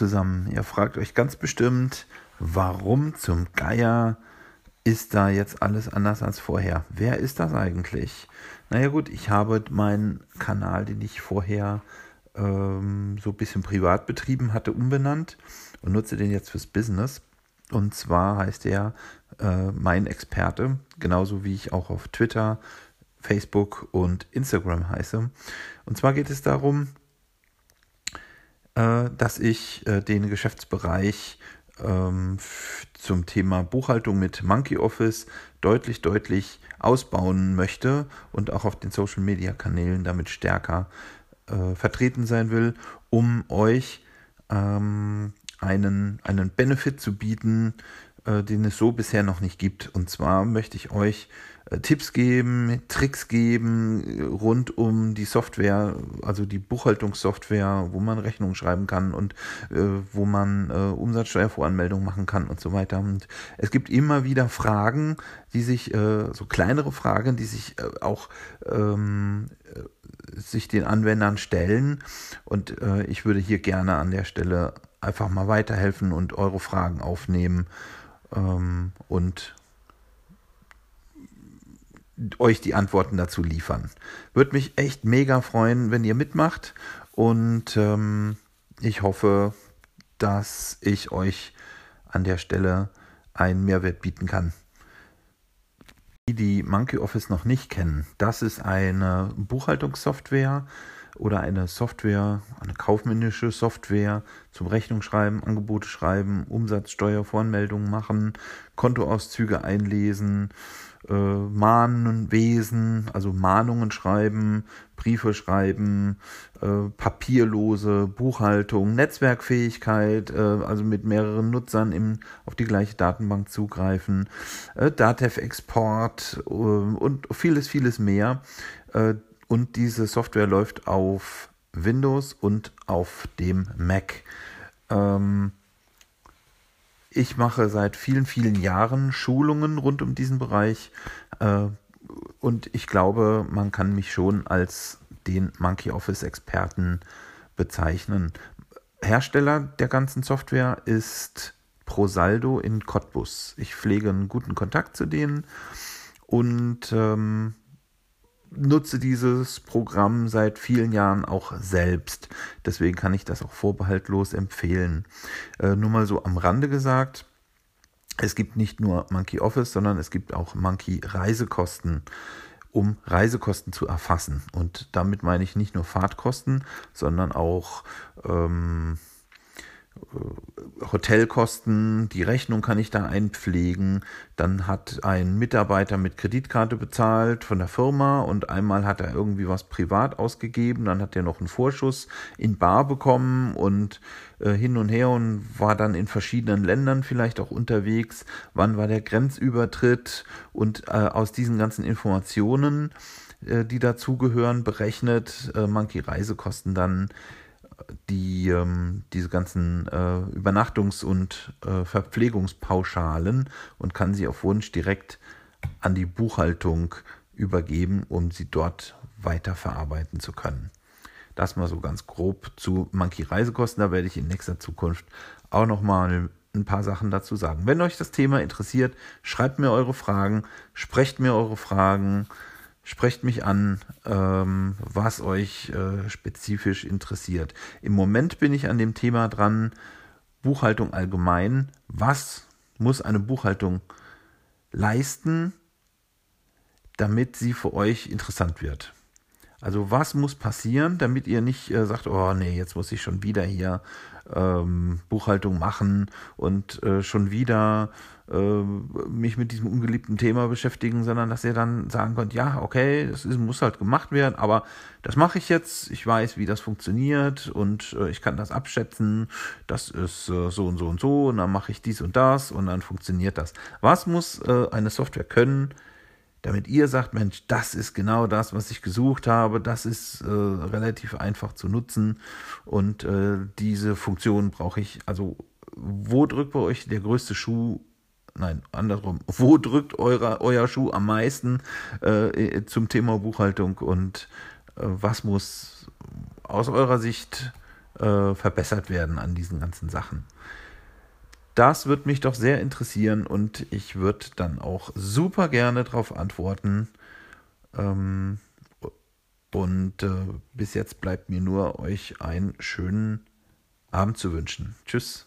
zusammen. Ihr fragt euch ganz bestimmt, warum zum Geier ist da jetzt alles anders als vorher? Wer ist das eigentlich? Naja gut, ich habe meinen Kanal, den ich vorher ähm, so ein bisschen privat betrieben hatte, umbenannt und nutze den jetzt fürs Business. Und zwar heißt er äh, Mein Experte, genauso wie ich auch auf Twitter, Facebook und Instagram heiße. Und zwar geht es darum, dass ich äh, den Geschäftsbereich ähm, zum Thema Buchhaltung mit Monkey Office deutlich, deutlich ausbauen möchte und auch auf den Social Media Kanälen damit stärker äh, vertreten sein will, um euch ähm, einen, einen Benefit zu bieten, äh, den es so bisher noch nicht gibt. Und zwar möchte ich euch äh, Tipps geben, Tricks geben äh, rund um die Software, also die Buchhaltungssoftware, wo man Rechnungen schreiben kann und äh, wo man äh, Umsatzsteuervoranmeldungen machen kann und so weiter. Und es gibt immer wieder Fragen, die sich, äh, so kleinere Fragen, die sich äh, auch ähm, sich den Anwendern stellen. Und äh, ich würde hier gerne an der Stelle einfach mal weiterhelfen und eure Fragen aufnehmen ähm, und euch die Antworten dazu liefern. Würde mich echt mega freuen, wenn ihr mitmacht und ähm, ich hoffe, dass ich euch an der Stelle einen Mehrwert bieten kann. Die, die Monkey Office noch nicht kennen, das ist eine Buchhaltungssoftware, oder eine Software, eine kaufmännische Software zum Rechnungsschreiben, Angebote schreiben, Umsatzsteuervoranmeldungen machen, Kontoauszüge einlesen, äh, Mahnwesen, also Mahnungen schreiben, Briefe schreiben, äh, papierlose Buchhaltung, Netzwerkfähigkeit, äh, also mit mehreren Nutzern im, auf die gleiche Datenbank zugreifen, äh, Datev-Export äh, und vieles, vieles mehr. Und diese Software läuft auf Windows und auf dem Mac. Ähm, ich mache seit vielen, vielen Jahren Schulungen rund um diesen Bereich äh, und ich glaube, man kann mich schon als den Monkey Office Experten bezeichnen. Hersteller der ganzen Software ist Prosaldo in Cottbus. Ich pflege einen guten Kontakt zu denen und ähm, nutze dieses Programm seit vielen Jahren auch selbst. Deswegen kann ich das auch vorbehaltlos empfehlen. Äh, nur mal so am Rande gesagt. Es gibt nicht nur Monkey Office, sondern es gibt auch Monkey Reisekosten, um Reisekosten zu erfassen. Und damit meine ich nicht nur Fahrtkosten, sondern auch ähm, Hotelkosten, die Rechnung kann ich da einpflegen. Dann hat ein Mitarbeiter mit Kreditkarte bezahlt von der Firma und einmal hat er irgendwie was privat ausgegeben. Dann hat er noch einen Vorschuss in Bar bekommen und äh, hin und her und war dann in verschiedenen Ländern vielleicht auch unterwegs. Wann war der Grenzübertritt? Und äh, aus diesen ganzen Informationen, äh, die dazugehören, berechnet äh, Monkey Reisekosten dann die ähm, diese ganzen äh, Übernachtungs- und äh, Verpflegungspauschalen und kann sie auf Wunsch direkt an die Buchhaltung übergeben, um sie dort weiter verarbeiten zu können. Das mal so ganz grob zu Monkey Reisekosten. Da werde ich in nächster Zukunft auch noch mal ein paar Sachen dazu sagen. Wenn euch das Thema interessiert, schreibt mir eure Fragen, sprecht mir eure Fragen. Sprecht mich an, ähm, was euch äh, spezifisch interessiert. Im Moment bin ich an dem Thema dran, Buchhaltung allgemein. Was muss eine Buchhaltung leisten, damit sie für euch interessant wird? Also was muss passieren, damit ihr nicht äh, sagt, oh nee, jetzt muss ich schon wieder hier ähm, Buchhaltung machen und äh, schon wieder äh, mich mit diesem ungeliebten Thema beschäftigen, sondern dass ihr dann sagen könnt, ja, okay, das ist, muss halt gemacht werden, aber das mache ich jetzt, ich weiß, wie das funktioniert und äh, ich kann das abschätzen, das ist äh, so und so und so und dann mache ich dies und das und dann funktioniert das. Was muss äh, eine Software können, damit ihr sagt, Mensch, das ist genau das, was ich gesucht habe, das ist äh, relativ einfach zu nutzen. Und äh, diese Funktion brauche ich, also wo drückt bei euch der größte Schuh, nein, andersrum, wo drückt euer, euer Schuh am meisten äh, zum Thema Buchhaltung? Und äh, was muss aus eurer Sicht äh, verbessert werden an diesen ganzen Sachen. Das wird mich doch sehr interessieren und ich würde dann auch super gerne darauf antworten. Ähm, und äh, bis jetzt bleibt mir nur euch einen schönen Abend zu wünschen. Tschüss.